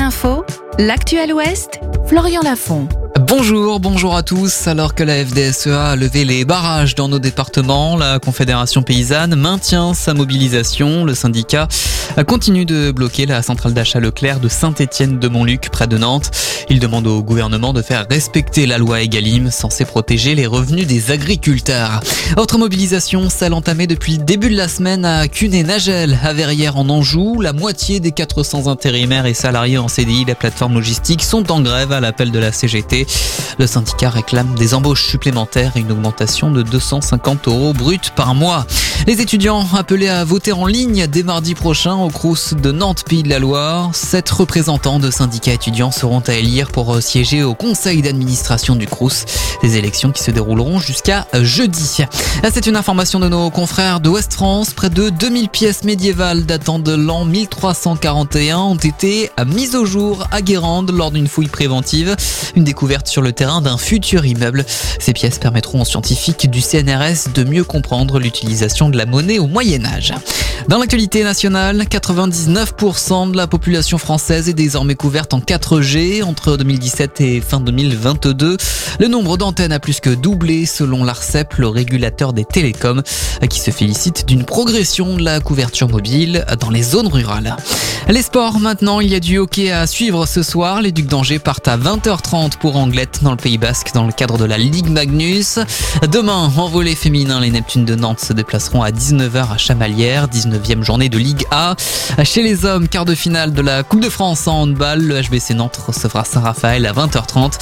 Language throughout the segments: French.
Info, l'actuel Ouest, Florian Lafont. Bonjour, bonjour à tous. Alors que la FDSEA a levé les barrages dans nos départements, la Confédération paysanne maintient sa mobilisation. Le syndicat continue de bloquer la centrale d'achat Leclerc de Saint-Étienne de Montluc près de Nantes. Il demande au gouvernement de faire respecter la loi Egalim censée protéger les revenus des agriculteurs. Autre mobilisation, celle entamée depuis le début de la semaine à Cuné-Nagel, à Verrières en Anjou. La moitié des 400 intérimaires et salariés en CDI, la plateforme logistique, sont en grève à l'appel de la CGT. Le syndicat réclame des embauches supplémentaires et une augmentation de 250 euros brut par mois. Les étudiants appelés à voter en ligne dès mardi prochain au Crous de Nantes Pays de la Loire. Sept représentants de syndicats étudiants seront à élire pour siéger au conseil d'administration du Crous. Des élections qui se dérouleront jusqu'à jeudi. C'est une information de nos confrères de West France. Près de 2000 pièces médiévales datant de l'an 1341 ont été mises au jour à Guérande lors d'une fouille préventive. Une découverte sur le terrain d'un futur immeuble. Ces pièces permettront aux scientifiques du CNRS de mieux comprendre l'utilisation de la monnaie au Moyen Âge. Dans l'actualité nationale, 99% de la population française est désormais couverte en 4G entre 2017 et fin 2022. Le nombre d'antennes a plus que doublé selon l'ARCEP, le régulateur des télécoms, qui se félicite d'une progression de la couverture mobile dans les zones rurales. Les sports maintenant, il y a du hockey à suivre ce soir. Les Ducs d'Angers partent à 20h30 pour Anglette dans le Pays Basque dans le cadre de la Ligue Magnus. Demain, en volet féminin, les Neptunes de Nantes se déplaceront à 19h à Chamalières, 19e journée de Ligue A. Chez les hommes, quart de finale de la Coupe de France en handball, le HBC Nantes recevra Saint-Raphaël à 20h30.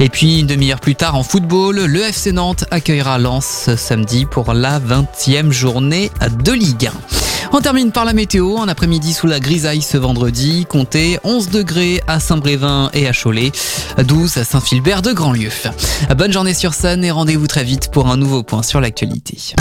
Et puis une demi-heure plus tard en football, le FC Nantes accueillera Lens samedi pour la 20e journée de Ligue 1. On termine par la météo. Un après-midi sous la grisaille ce vendredi. Comptez 11 degrés à Saint-Brévin et à Cholet. 12 à Saint-Philbert de Grandlieu. Bonne journée sur scène et rendez-vous très vite pour un nouveau point sur l'actualité.